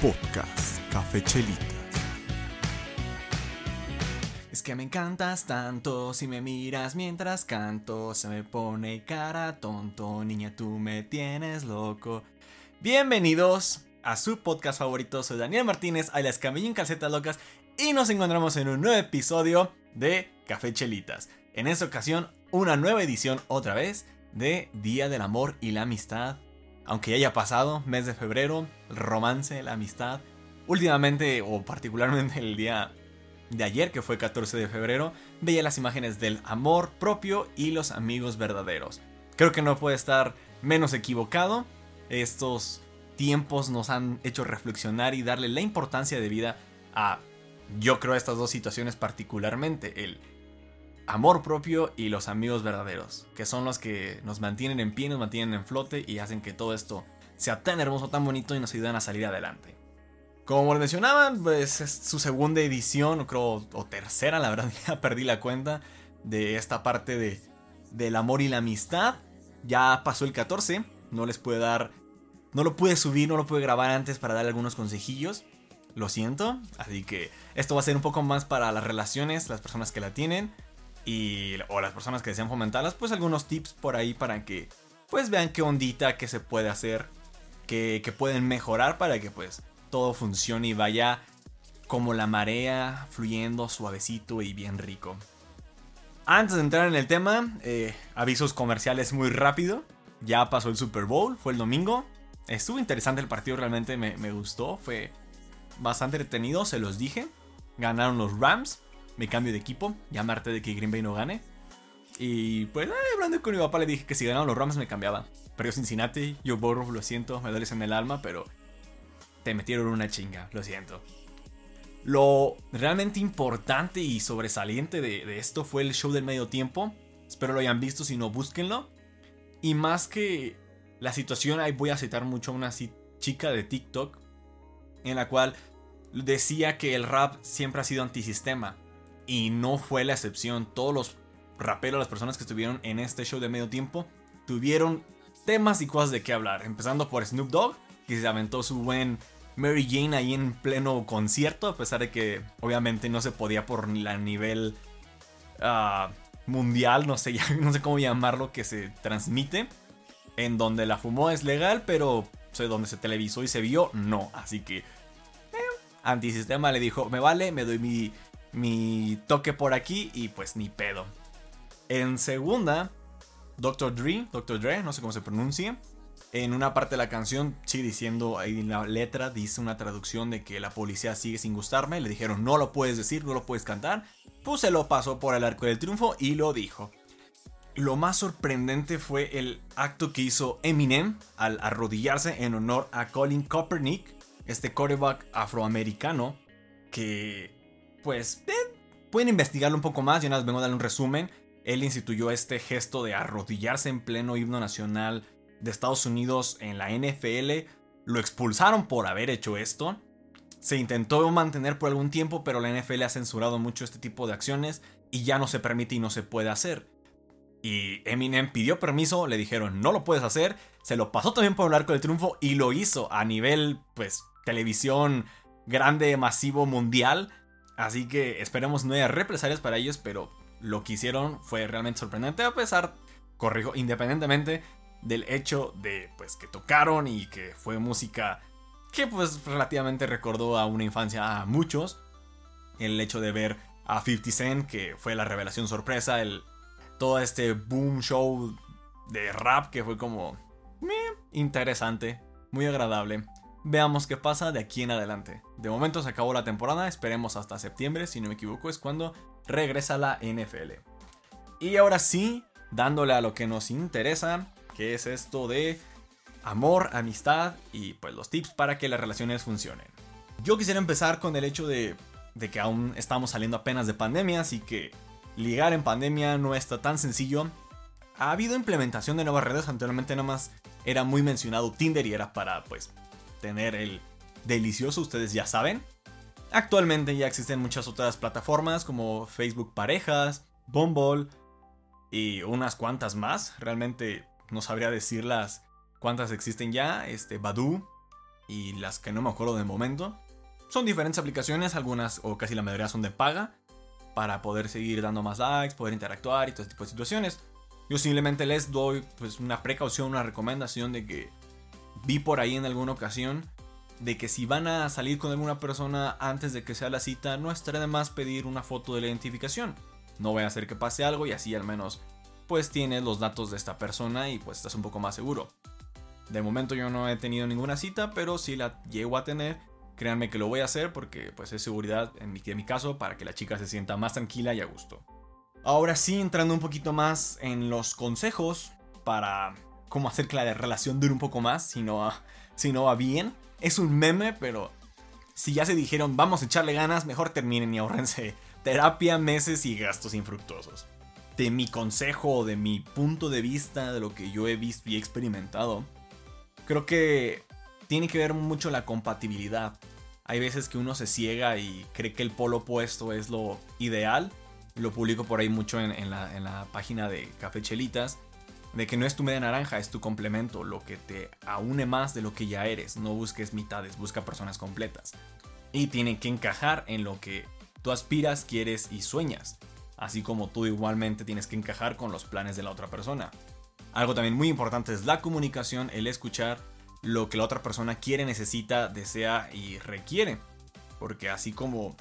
Podcast Café Chelitas. Es que me encantas tanto, si me miras mientras canto, se me pone cara tonto, niña tú me tienes loco. Bienvenidos a su podcast favorito, soy Daniel Martínez, alias Camillín Calcetas Locas, y nos encontramos en un nuevo episodio de Café Chelitas. En esta ocasión, una nueva edición otra vez de Día del Amor y la Amistad. Aunque ya haya pasado, mes de febrero, el romance, la amistad. Últimamente, o particularmente el día de ayer, que fue 14 de febrero, veía las imágenes del amor propio y los amigos verdaderos. Creo que no puede estar menos equivocado. Estos tiempos nos han hecho reflexionar y darle la importancia de vida a, yo creo, estas dos situaciones particularmente. El amor propio y los amigos verdaderos, que son los que nos mantienen en pie, nos mantienen en flote y hacen que todo esto sea tan hermoso, tan bonito y nos ayudan a salir adelante. Como lo mencionaban, pues es su segunda edición, creo, o tercera, la verdad ya perdí la cuenta de esta parte de, del amor y la amistad. Ya pasó el 14, no les pude dar, no lo pude subir, no lo pude grabar antes para dar algunos consejillos. Lo siento, así que esto va a ser un poco más para las relaciones, las personas que la tienen y o las personas que desean fomentarlas, pues algunos tips por ahí para que pues vean qué ondita que se puede hacer, que, que pueden mejorar para que pues todo funcione y vaya como la marea, fluyendo suavecito y bien rico. Antes de entrar en el tema, eh, avisos comerciales muy rápido. Ya pasó el Super Bowl, fue el domingo. Estuvo interesante el partido, realmente me, me gustó. Fue bastante entretenido, se los dije. Ganaron los Rams me cambio de equipo, ya me harté de que Green Bay no gane. Y pues, hablando con mi papá, le dije que si ganaban los Rams me cambiaba. Pero Cincinnati, yo borro, lo siento, me duele en el alma, pero te metieron una chinga, lo siento. Lo realmente importante y sobresaliente de, de, esto fue el show del medio tiempo. Espero lo hayan visto, si no, búsquenlo. Y más que la situación, ahí voy a citar mucho a una chica de TikTok en la cual decía que el rap siempre ha sido antisistema. Y no fue la excepción. Todos los raperos, las personas que estuvieron en este show de medio tiempo, tuvieron temas y cosas de qué hablar. Empezando por Snoop Dogg, que se aventó su buen Mary Jane ahí en pleno concierto, a pesar de que obviamente no se podía por la nivel uh, mundial, no sé, no sé cómo llamarlo, que se transmite. En donde la fumó es legal, pero sé, donde se televisó y se vio, no. Así que eh, Antisistema le dijo, me vale, me doy mi mi toque por aquí y pues ni pedo. En segunda, Dr. Dre, Dr. Dre, no sé cómo se pronuncia. En una parte de la canción, sí, diciendo ahí en la letra, dice una traducción de que la policía sigue sin gustarme. Le dijeron, no lo puedes decir, no lo puedes cantar. Pues se lo pasó por el arco del triunfo y lo dijo. Lo más sorprendente fue el acto que hizo Eminem al arrodillarse en honor a Colin Kaepernick, este quarterback afroamericano que pues pueden investigarlo un poco más. Yo nada más vengo a darle un resumen. Él instituyó este gesto de arrodillarse en pleno himno nacional de Estados Unidos en la NFL. Lo expulsaron por haber hecho esto. Se intentó mantener por algún tiempo, pero la NFL ha censurado mucho este tipo de acciones y ya no se permite y no se puede hacer. Y Eminem pidió permiso, le dijeron no lo puedes hacer, se lo pasó también por el arco del triunfo y lo hizo a nivel, pues, televisión grande, masivo, mundial. Así que esperemos no haya represalias para ellos, pero lo que hicieron fue realmente sorprendente, a pesar, corrijo, independientemente del hecho de pues que tocaron y que fue música que pues relativamente recordó a una infancia a muchos. El hecho de ver a 50 Cent, que fue la revelación sorpresa, el, todo este boom show de rap que fue como interesante, muy agradable. Veamos qué pasa de aquí en adelante. De momento se acabó la temporada, esperemos hasta septiembre, si no me equivoco, es cuando regresa la NFL. Y ahora sí, dándole a lo que nos interesa, que es esto de amor, amistad y pues los tips para que las relaciones funcionen. Yo quisiera empezar con el hecho de, que aún estamos saliendo apenas de pandemia, así que ligar en pandemia no está tan sencillo. Ha habido implementación de nuevas redes, anteriormente nada más era muy mencionado Tinder y era para pues tener el delicioso, ustedes ya saben. Actualmente ya existen muchas otras plataformas como Facebook Parejas, Bumble y unas cuantas más. Realmente no sabría decirlas cuántas existen ya. Este, Badu. y las que no me acuerdo de momento. Son diferentes aplicaciones, algunas o casi la mayoría son de paga, para poder seguir dando más likes, poder interactuar y todo este tipo de situaciones. Yo simplemente les doy pues una precaución, una recomendación de que vi por ahí en alguna ocasión de que si van a salir con alguna persona antes de que sea la cita, no estaría de más pedir una foto de la identificación. No voy a hacer que pase algo y así al menos pues tienes los datos de esta persona y pues estás un poco más seguro. De momento yo no he tenido ninguna cita, pero si la llego a tener, créanme que lo voy a hacer porque pues es seguridad en mi, caso para que la chica se sienta más tranquila y a gusto. Ahora sí, entrando un poquito más en los consejos para cómo hacer que la relación dure un poco más, si no si no va bien. Es un meme, pero si ya se dijeron vamos a echarle ganas, mejor terminen y ahorrense terapia, meses y gastos infructuosos. De mi consejo de mi punto de vista, de lo que yo he visto y experimentado, creo que tiene que ver mucho la compatibilidad. Hay veces que uno se ciega y cree que el polo opuesto es lo ideal. Lo publico por ahí mucho en, la, en la página de Café Chelitas de que no es tu media naranja, es tu complemento, lo que te aúne más de lo que ya eres. No busques mitades, busca personas completas. Y tiene que encajar en lo que tú aspiras, quieres y sueñas. Así como tú igualmente tienes que encajar con los planes de la otra persona. Algo también muy importante es la comunicación, el escuchar lo que la otra persona quiere, necesita, desea y requiere. Porque así como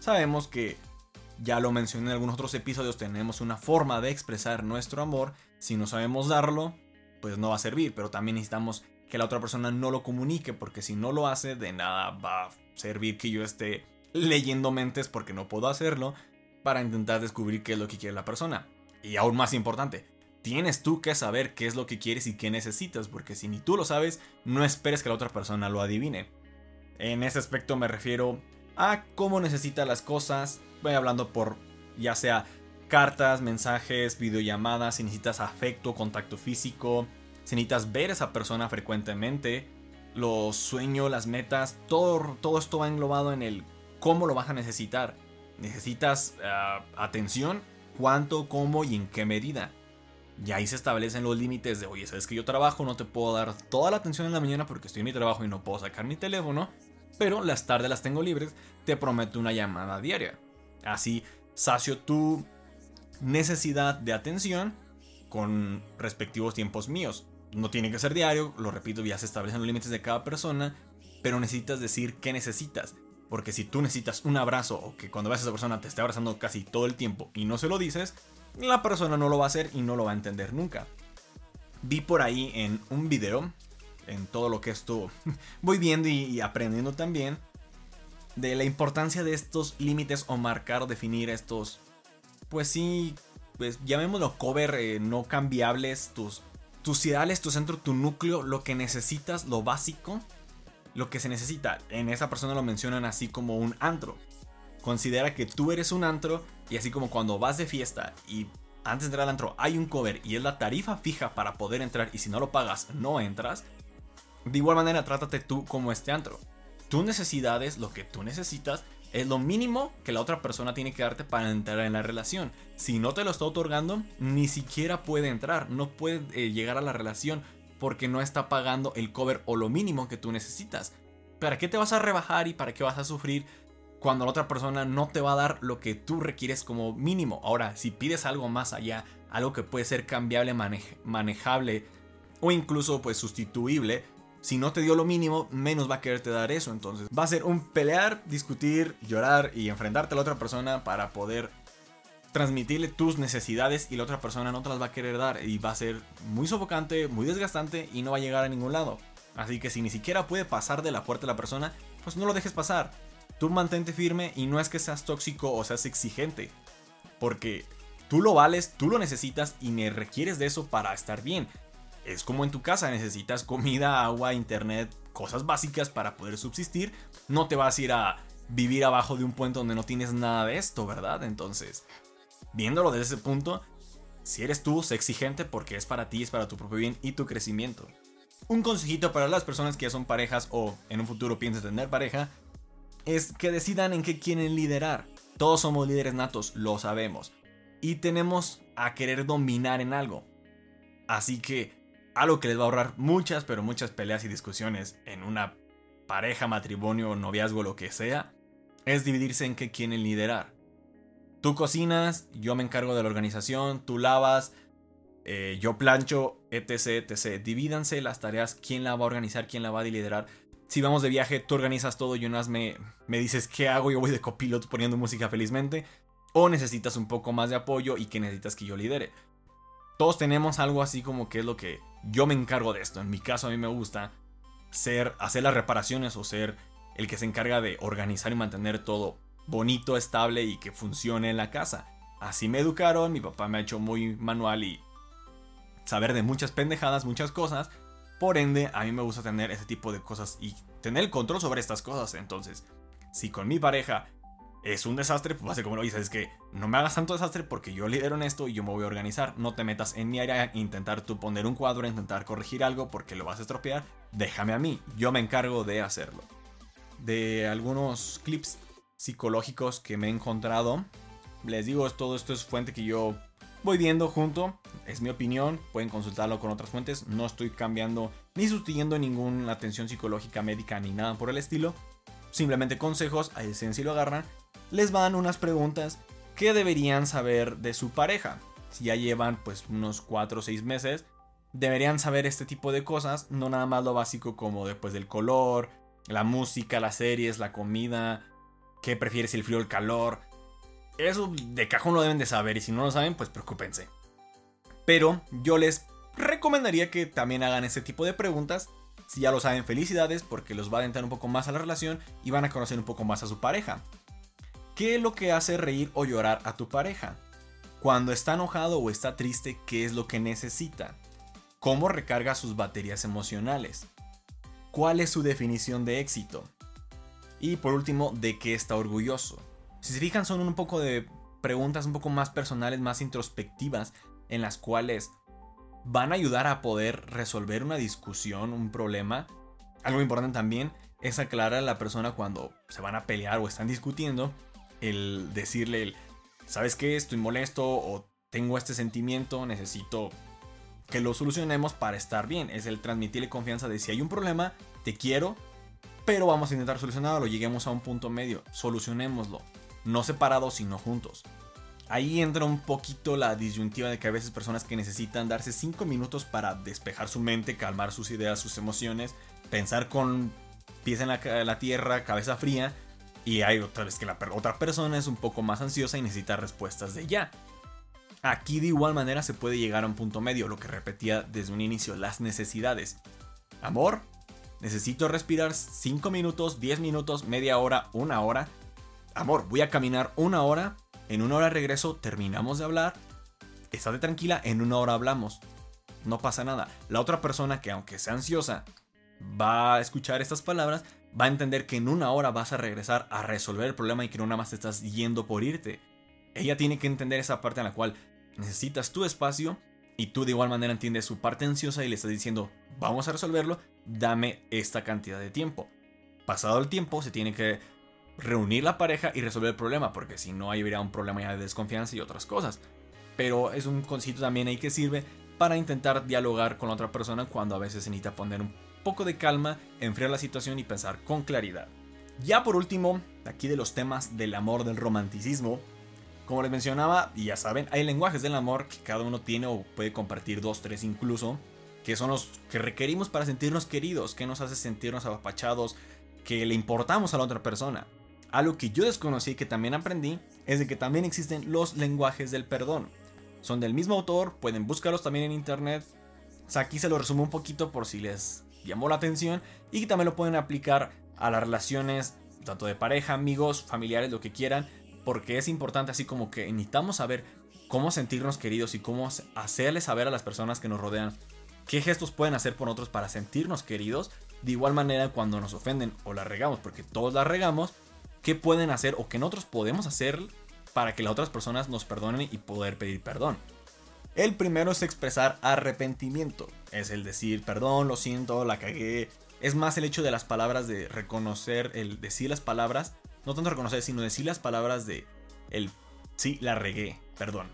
sabemos que ya lo mencioné en algunos otros episodios, tenemos una forma de expresar nuestro amor. Si no sabemos darlo, pues no va a servir, pero también necesitamos que la otra persona no lo comunique, porque si no lo hace, de nada va a servir que yo esté leyendo mentes porque no puedo hacerlo para intentar descubrir qué es lo que quiere la persona. Y aún más importante, tienes tú que saber qué es lo que quieres y qué necesitas, porque si ni tú lo sabes, no esperes que la otra persona lo adivine. En ese aspecto me refiero a cómo necesita las cosas, voy hablando por ya sea cartas, mensajes, videollamadas, si necesitas afecto, contacto físico, si necesitas ver a esa persona frecuentemente, los sueños, las metas, todo, todo esto va englobado en el cómo lo vas a necesitar. Necesitas ah, atención, cuánto, cómo y en qué medida. Y ahí se establecen los límites de, oye, sabes que yo trabajo, no te puedo dar toda la atención en la mañana porque estoy en mi trabajo y no puedo sacar mi teléfono, pero las tardes las tengo libres, te prometo una llamada diaria. Así sacio tu necesidad de atención con respectivos tiempos míos. No tiene que ser diario, lo repito, ya se establecen los límites de cada persona, pero necesitas decir qué necesitas. Porque si tú necesitas un abrazo o que cuando veas a esa persona te esté abrazando casi todo el tiempo y no se lo dices, la persona no lo va a hacer y no lo va a entender nunca. Vi por ahí en un video, en todo lo que esto voy viendo y aprendiendo también, de la importancia de estos límites o marcar o definir estos, pues sí, pues llamémoslo cover eh, no cambiables, tus, tus ideales, tu centro, tu núcleo, lo que necesitas, lo básico, lo que se necesita. En esa persona lo mencionan así como un antro. Considera que tú eres un antro y así como cuando vas de fiesta y antes de entrar al antro hay un cover y es la tarifa fija para poder entrar y si no lo pagas no entras. De igual manera, trátate tú como este antro tus necesidades, lo que tú necesitas, es lo mínimo que la otra persona tiene que darte para entrar en la relación. Si no te lo está otorgando, ni siquiera puede entrar, no puede eh, llegar a la relación porque no está pagando el cover o lo mínimo que tú necesitas. ¿Para qué te vas a rebajar y para qué vas a sufrir cuando la otra persona no te va a dar lo que tú requieres como mínimo? Ahora, si pides algo más allá, algo que puede ser cambiable, manejable o incluso pues sustituible, si no te dio lo mínimo, menos va a quererte dar eso. Entonces va a ser un pelear, discutir, llorar y enfrentarte a la otra persona para poder transmitirle tus necesidades y la otra persona no te las va a querer dar. Y va a ser muy sofocante, muy desgastante y no va a llegar a ningún lado. Así que si ni siquiera puede pasar de la puerta de la persona, pues no lo dejes pasar. Tú mantente firme y no es que seas tóxico o seas exigente. Porque tú lo vales, tú lo necesitas y me requieres de eso para estar bien es como en tu casa, necesitas comida, agua, internet, cosas básicas para poder subsistir. No te vas a ir a vivir abajo de un puente donde no tienes nada de esto, ¿verdad? Entonces, viéndolo desde ese punto, si eres tú, sé exigente porque es para ti, es para tu propio bien y tu crecimiento. Un consejito para las personas que son parejas o en un futuro piensan tener pareja es que decidan en qué quieren liderar. Todos somos líderes natos, lo sabemos. Y tenemos a querer dominar en algo. Así que algo que les va a ahorrar muchas, pero muchas peleas y discusiones en una pareja, matrimonio, noviazgo, lo que sea, es dividirse en qué quieren liderar. Tú cocinas, yo me encargo de la organización, tú lavas, eh, yo plancho, etc, etc. Divídanse las tareas, quién la va a organizar, quién la va a liderar. Si vamos de viaje, tú organizas todo y unas me, me dices qué hago, yo voy de copiloto poniendo música felizmente. O necesitas un poco más de apoyo y que necesitas que yo lidere. Todos tenemos algo así como que es lo que yo me encargo de esto. En mi caso a mí me gusta ser, hacer las reparaciones o ser el que se encarga de organizar y mantener todo bonito, estable y que funcione en la casa. Así me educaron, mi papá me ha hecho muy manual y saber de muchas pendejadas, muchas cosas. Por ende, a mí me gusta tener ese tipo de cosas y tener el control sobre estas cosas. Entonces, si con mi pareja es un desastre, pues como lo dices, es que no me hagas tanto desastre porque yo lidero en esto y yo me voy a organizar. No te metas en mi área, intentar tú poner un cuadro, intentar corregir algo porque lo vas a estropear. Déjame a mí, yo me encargo de hacerlo. De algunos clips psicológicos que me he encontrado, les digo, todo esto es fuente que yo voy viendo junto. Es mi opinión, pueden consultarlo con otras fuentes. No estoy cambiando ni sustituyendo ninguna atención psicológica médica ni nada por el estilo. Simplemente consejos, a si lo agarran. Les van unas preguntas que deberían saber de su pareja. Si ya llevan pues unos 4 o 6 meses, deberían saber este tipo de cosas, no nada más lo básico como después del color, la música, las series, la comida, qué prefieres el frío o el calor. Eso de cajón lo deben de saber y si no lo saben, pues preocúpense. Pero yo les recomendaría que también hagan ese tipo de preguntas. Si ya lo saben, felicidades porque los va a adentrar un poco más a la relación y van a conocer un poco más a su pareja. ¿Qué es lo que hace reír o llorar a tu pareja? Cuando está enojado o está triste, ¿qué es lo que necesita? ¿Cómo recarga sus baterías emocionales? ¿Cuál es su definición de éxito? Y por último, ¿de qué está orgulloso? Si se fijan, son un poco de preguntas un poco más personales, más introspectivas, en las cuales van a ayudar a poder resolver una discusión, un problema. Algo importante también es aclarar a la persona cuando se van a pelear o están discutiendo, el decirle, ¿sabes qué? Estoy molesto o tengo este sentimiento, necesito que lo solucionemos para estar bien. Es el transmitirle confianza de si hay un problema, te quiero, pero vamos a intentar solucionarlo, lleguemos a un punto medio, solucionémoslo no separados sino juntos. Ahí entra un poquito la disyuntiva de que a veces personas que necesitan darse 5 minutos para despejar su mente, calmar sus ideas, sus emociones, pensar con pies en la, tierra, cabeza fría, y hay otra vez que la otra persona es un poco más ansiosa y necesita respuestas de ya. Aquí de igual manera se puede llegar a un punto medio, lo que repetía desde un inicio, las necesidades. Amor, necesito respirar 5 minutos, 10 minutos, media hora, una hora, amor, voy a caminar una hora, en una hora regreso, terminamos de hablar, estate tranquila, en una hora hablamos. No pasa nada. La otra persona que aunque sea ansiosa, va a escuchar estas palabras, va a entender que en una hora vas a regresar a resolver el problema y que no nada más te estás yendo por irte. Ella tiene que entender esa parte en la cual necesitas tu espacio y tú de igual manera entiendes su parte ansiosa y le estás diciendo, vamos a resolverlo, dame esta cantidad de tiempo. Pasado el tiempo, se tiene que reunir la pareja y resolver el problema, porque si no, habría un problema ya de desconfianza y otras cosas. Pero es un concepto también ahí que sirve para intentar dialogar con la otra persona cuando a veces se necesita poner un poco de calma, enfriar la situación y pensar con claridad. Ya por último, aquí de los temas del amor, del romanticismo, como les mencionaba, y ya saben, hay lenguajes del amor que cada uno tiene o puede compartir dos, tres incluso, que son los que requerimos para sentirnos queridos, que nos hace sentirnos apapachados, que le importamos a la otra persona. Algo que yo desconocí y que también aprendí es de que también existen los lenguajes del perdón. Son del mismo autor, pueden buscarlos también en internet. aquí se lo resumo un poquito por si les llamó la atención y que también lo pueden aplicar a las relaciones tanto de pareja, amigos, familiares, lo que quieran, porque es importante así como que necesitamos saber cómo sentirnos queridos y cómo hacerles saber a las personas que nos rodean qué gestos pueden hacer por otros para sentirnos queridos. De igual manera cuando nos ofenden o la regamos, porque todos la regamos, qué pueden hacer o qué nosotros podemos hacer para que las otras personas nos perdonen y poder pedir perdón. El primero es expresar arrepentimiento, es el decir perdón, lo siento, la cagué. Es más el hecho de las palabras de reconocer, el decir las palabras, no tanto reconocer, sino decir las palabras de el sí, la regué, perdón.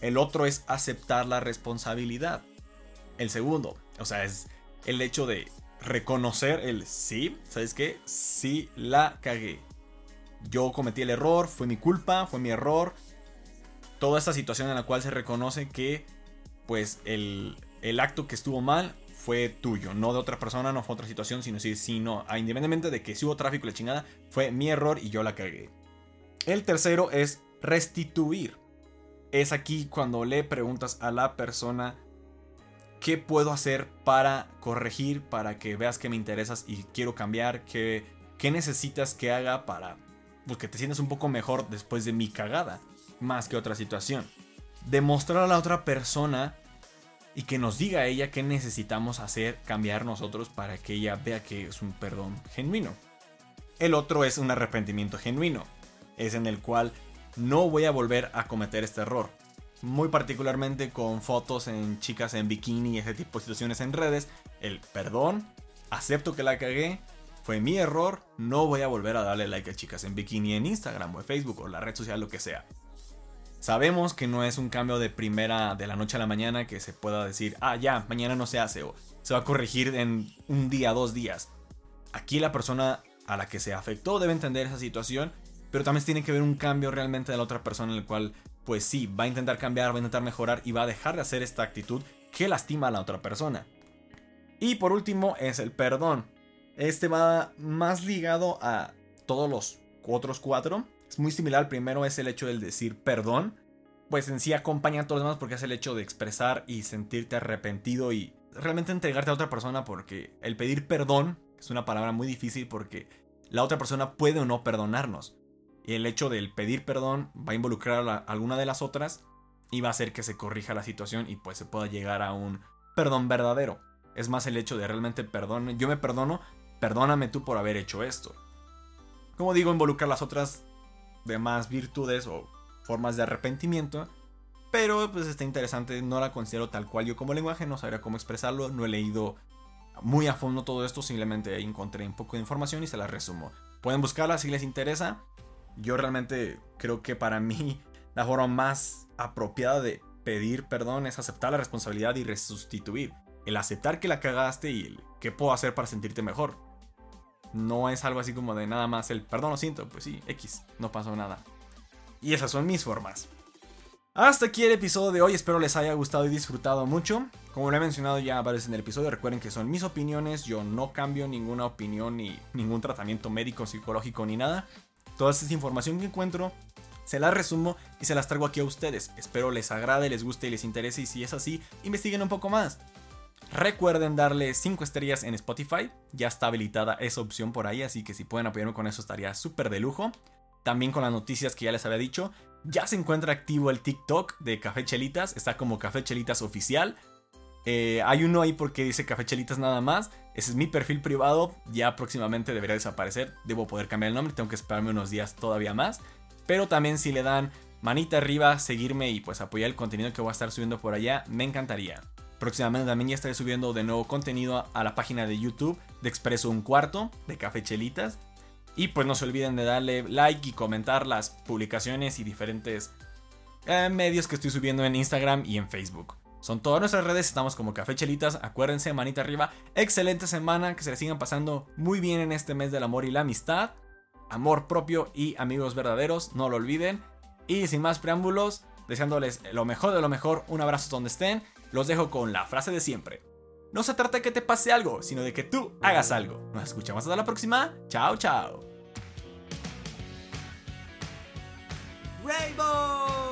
El otro es aceptar la responsabilidad. El segundo, o sea, es el hecho de reconocer el sí, ¿sabes qué? Sí la cagué. Yo cometí el error, fue mi culpa, fue mi error. Toda esta situación en la cual se reconoce que pues el, el acto que estuvo mal fue tuyo, no de otra persona, no fue otra situación, sino si, si no, ah, independientemente de que si hubo tráfico y la chingada, fue mi error y yo la cagué. El tercero es restituir. Es aquí cuando le preguntas a la persona qué puedo hacer para corregir, para que veas que me interesas y quiero cambiar, qué, qué necesitas que haga para pues, que te sientas un poco mejor después de mi cagada, más que otra situación. Demostrar a la otra persona y que nos diga a ella qué necesitamos hacer, cambiar nosotros para que ella vea que es un perdón genuino. El otro es un arrepentimiento genuino, es en el cual no voy a volver a cometer este error. Muy particularmente con fotos en chicas en bikini y ese tipo de situaciones en redes. El perdón, acepto que la cagué, fue mi error, no voy a volver a darle like a chicas en bikini en Instagram o en Facebook o la red social, lo que sea. Sabemos que no es un cambio de primera de la noche a la mañana que se pueda decir, ah, ya, mañana no se hace o se va a corregir en un día, dos días. Aquí la persona a la que se afectó debe entender esa situación, pero también tiene que ver un cambio realmente de la otra persona en el cual, pues sí, va a intentar cambiar, va a intentar mejorar y va a dejar de hacer esta actitud que lastima a la otra persona. Y por último es el perdón. Este va más ligado a todos los otros cuatro, es muy similar. Primero es el hecho del decir perdón. Pues en sí acompaña a todos los demás porque es el hecho de expresar y sentirte arrepentido y realmente entregarte a otra persona porque el pedir perdón es una palabra muy difícil porque la otra persona puede o no perdonarnos. Y el hecho del pedir perdón va a involucrar a, alguna de las otras y va a hacer que se corrija la situación y pues se pueda llegar a un perdón verdadero. Es más el hecho de realmente perdón, yo me perdono, perdóname tú por haber hecho esto. Como digo, involucrar a las otras demás virtudes o formas de arrepentimiento. Pero pues está interesante, no la considero tal cual yo como lenguaje, no sabría cómo expresarlo, no he leído muy a fondo todo esto, simplemente encontré un poco de información y se la resumo. Pueden buscarla si les interesa. Yo realmente creo que para mí la forma más apropiada de pedir perdón es aceptar la responsabilidad y resustituir. El aceptar que la cagaste y el qué puedo hacer para sentirte mejor. No es algo así como de nada más el perdón lo siento, pues sí, X, no pasó nada. Y esas son mis formas. Hasta aquí el episodio de hoy, espero les haya gustado y disfrutado mucho. Como lo he mencionado ya varias en el episodio, recuerden que son mis opiniones, yo no cambio ninguna opinión ni ningún tratamiento médico, psicológico ni nada. Toda esta información que encuentro se las resumo y se las traigo aquí a ustedes. Espero les agrade, les guste y les interese y si es así, investiguen un poco más. Recuerden darle 5 estrellas en Spotify, ya está habilitada esa opción por ahí, así que si pueden apoyarme con eso estaría súper de lujo. También con las noticias que ya les había dicho, ya se encuentra activo el TikTok de Café Chelitas, está como Café Chelitas oficial. Eh, hay uno ahí porque dice Café Chelitas nada más, ese es mi perfil privado, ya próximamente debería desaparecer, debo poder cambiar el nombre, tengo que esperarme unos días todavía más. Pero también si le dan manita arriba, seguirme y pues apoyar el contenido que voy a estar subiendo por allá, me encantaría. Próximamente también ya estaré subiendo de nuevo contenido a la página de YouTube de Expreso Un Cuarto de Café Chelitas. Y pues no se olviden de darle like y comentar las publicaciones y diferentes eh, medios que estoy subiendo en Instagram y en Facebook. Son todas nuestras redes, estamos como Café Chelitas. Acuérdense, manita arriba. Excelente semana, que se les sigan pasando muy bien en este mes del amor y la amistad. Amor propio y amigos verdaderos, no lo olviden. Y sin más preámbulos, deseándoles lo mejor de lo mejor, un abrazo donde estén los dejo con la frase de siempre. No se trata de que te pase algo, sino de que tú hagas algo. Nos escuchamos hasta la próxima. Chao, chao. Rainbow!